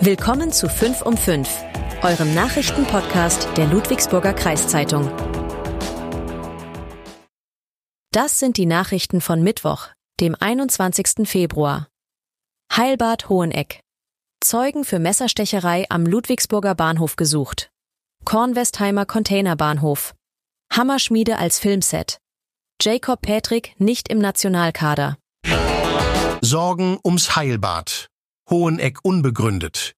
Willkommen zu 5 um 5, eurem Nachrichtenpodcast der Ludwigsburger Kreiszeitung. Das sind die Nachrichten von Mittwoch, dem 21. Februar. Heilbad Hoheneck. Zeugen für Messerstecherei am Ludwigsburger Bahnhof gesucht. Kornwestheimer Containerbahnhof. Hammerschmiede als Filmset. Jacob Patrick nicht im Nationalkader. Sorgen ums Heilbad. Hoheneck unbegründet.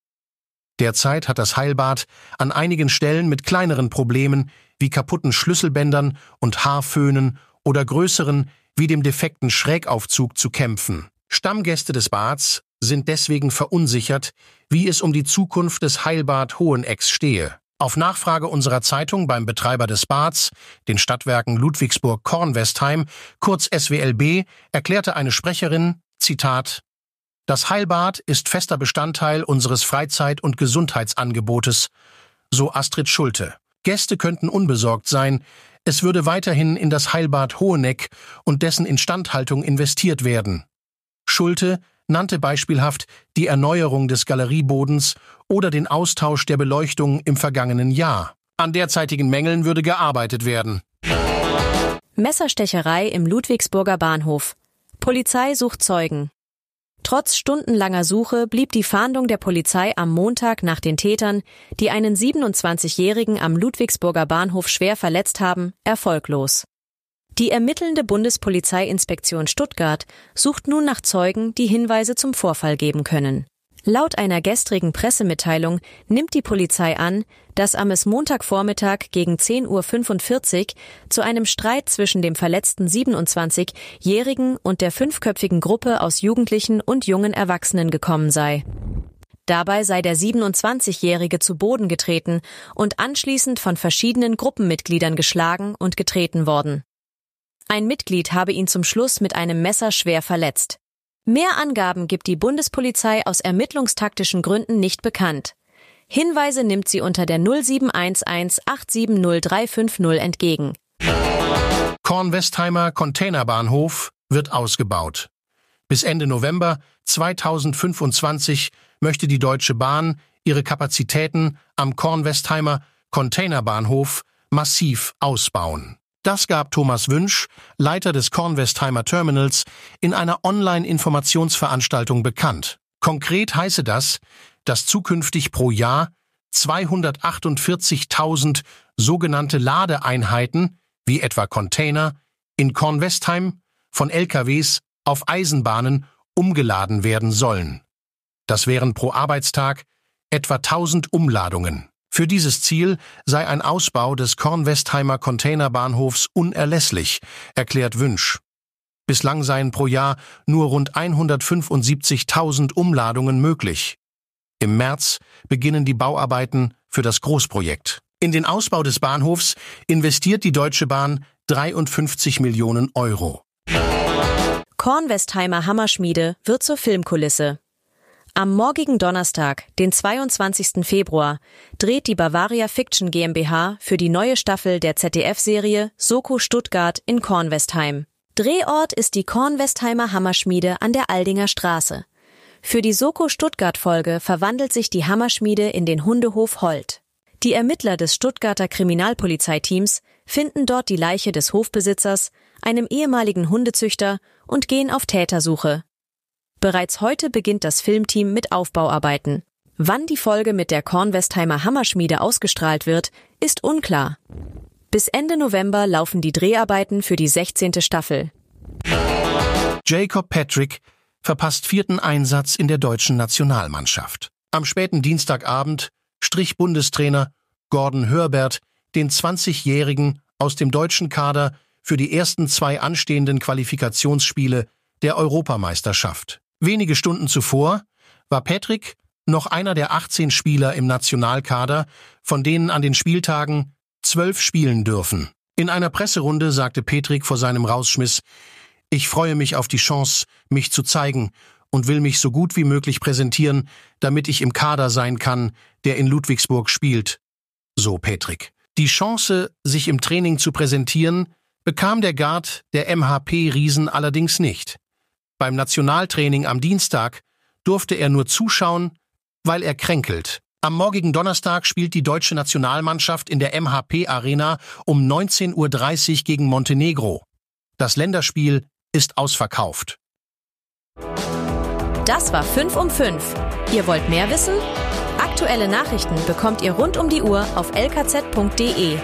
Derzeit hat das Heilbad an einigen Stellen mit kleineren Problemen wie kaputten Schlüsselbändern und Haarföhnen oder größeren wie dem defekten Schrägaufzug zu kämpfen. Stammgäste des Bads sind deswegen verunsichert, wie es um die Zukunft des Heilbad Hohenecks stehe. Auf Nachfrage unserer Zeitung beim Betreiber des Bads, den Stadtwerken Ludwigsburg-Kornwestheim, kurz SWLB, erklärte eine Sprecherin, Zitat, das Heilbad ist fester Bestandteil unseres Freizeit- und Gesundheitsangebotes, so Astrid Schulte. Gäste könnten unbesorgt sein, es würde weiterhin in das Heilbad Hoheneck und dessen Instandhaltung investiert werden. Schulte nannte beispielhaft die Erneuerung des Galeriebodens oder den Austausch der Beleuchtung im vergangenen Jahr. An derzeitigen Mängeln würde gearbeitet werden. Messerstecherei im Ludwigsburger Bahnhof. Polizei sucht Zeugen. Trotz stundenlanger Suche blieb die Fahndung der Polizei am Montag nach den Tätern, die einen 27-Jährigen am Ludwigsburger Bahnhof schwer verletzt haben, erfolglos. Die ermittelnde Bundespolizeiinspektion Stuttgart sucht nun nach Zeugen, die Hinweise zum Vorfall geben können. Laut einer gestrigen Pressemitteilung nimmt die Polizei an, dass am es Montagvormittag gegen 10.45 Uhr zu einem Streit zwischen dem verletzten 27-Jährigen und der fünfköpfigen Gruppe aus Jugendlichen und jungen Erwachsenen gekommen sei. Dabei sei der 27-Jährige zu Boden getreten und anschließend von verschiedenen Gruppenmitgliedern geschlagen und getreten worden. Ein Mitglied habe ihn zum Schluss mit einem Messer schwer verletzt. Mehr Angaben gibt die Bundespolizei aus ermittlungstaktischen Gründen nicht bekannt. Hinweise nimmt sie unter der 0711 870350 entgegen. Kornwestheimer Containerbahnhof wird ausgebaut. Bis Ende November 2025 möchte die Deutsche Bahn ihre Kapazitäten am Kornwestheimer Containerbahnhof massiv ausbauen. Das gab Thomas Wünsch, Leiter des Kornwestheimer Terminals, in einer Online-Informationsveranstaltung bekannt. Konkret heiße das, dass zukünftig pro Jahr 248.000 sogenannte Ladeeinheiten, wie etwa Container, in Kornwestheim von LKWs auf Eisenbahnen umgeladen werden sollen. Das wären pro Arbeitstag etwa 1000 Umladungen. Für dieses Ziel sei ein Ausbau des Kornwestheimer Containerbahnhofs unerlässlich, erklärt Wünsch. Bislang seien pro Jahr nur rund 175.000 Umladungen möglich. Im März beginnen die Bauarbeiten für das Großprojekt. In den Ausbau des Bahnhofs investiert die Deutsche Bahn 53 Millionen Euro. Kornwestheimer Hammerschmiede wird zur Filmkulisse. Am morgigen Donnerstag, den 22. Februar, dreht die Bavaria Fiction GmbH für die neue Staffel der ZDF-Serie Soko Stuttgart in Kornwestheim. Drehort ist die Kornwestheimer Hammerschmiede an der Aldinger Straße. Für die Soko Stuttgart-Folge verwandelt sich die Hammerschmiede in den Hundehof Holt. Die Ermittler des Stuttgarter Kriminalpolizeiteams finden dort die Leiche des Hofbesitzers, einem ehemaligen Hundezüchter, und gehen auf Tätersuche. Bereits heute beginnt das Filmteam mit Aufbauarbeiten. Wann die Folge mit der Kornwestheimer Hammerschmiede ausgestrahlt wird, ist unklar. Bis Ende November laufen die Dreharbeiten für die 16. Staffel. Jacob Patrick verpasst vierten Einsatz in der deutschen Nationalmannschaft. Am späten Dienstagabend strich Bundestrainer Gordon Hörbert den 20-Jährigen aus dem deutschen Kader für die ersten zwei anstehenden Qualifikationsspiele der Europameisterschaft. Wenige Stunden zuvor war Patrick noch einer der 18 Spieler im Nationalkader, von denen an den Spieltagen zwölf spielen dürfen. In einer Presserunde sagte Patrick vor seinem Rausschmiss, ich freue mich auf die Chance, mich zu zeigen und will mich so gut wie möglich präsentieren, damit ich im Kader sein kann, der in Ludwigsburg spielt. So Patrick. Die Chance, sich im Training zu präsentieren, bekam der Guard der MHP-Riesen allerdings nicht. Beim Nationaltraining am Dienstag durfte er nur zuschauen, weil er kränkelt. Am morgigen Donnerstag spielt die deutsche Nationalmannschaft in der MHP Arena um 19.30 Uhr gegen Montenegro. Das Länderspiel ist ausverkauft. Das war 5 um 5. Ihr wollt mehr wissen? Aktuelle Nachrichten bekommt ihr rund um die Uhr auf lkz.de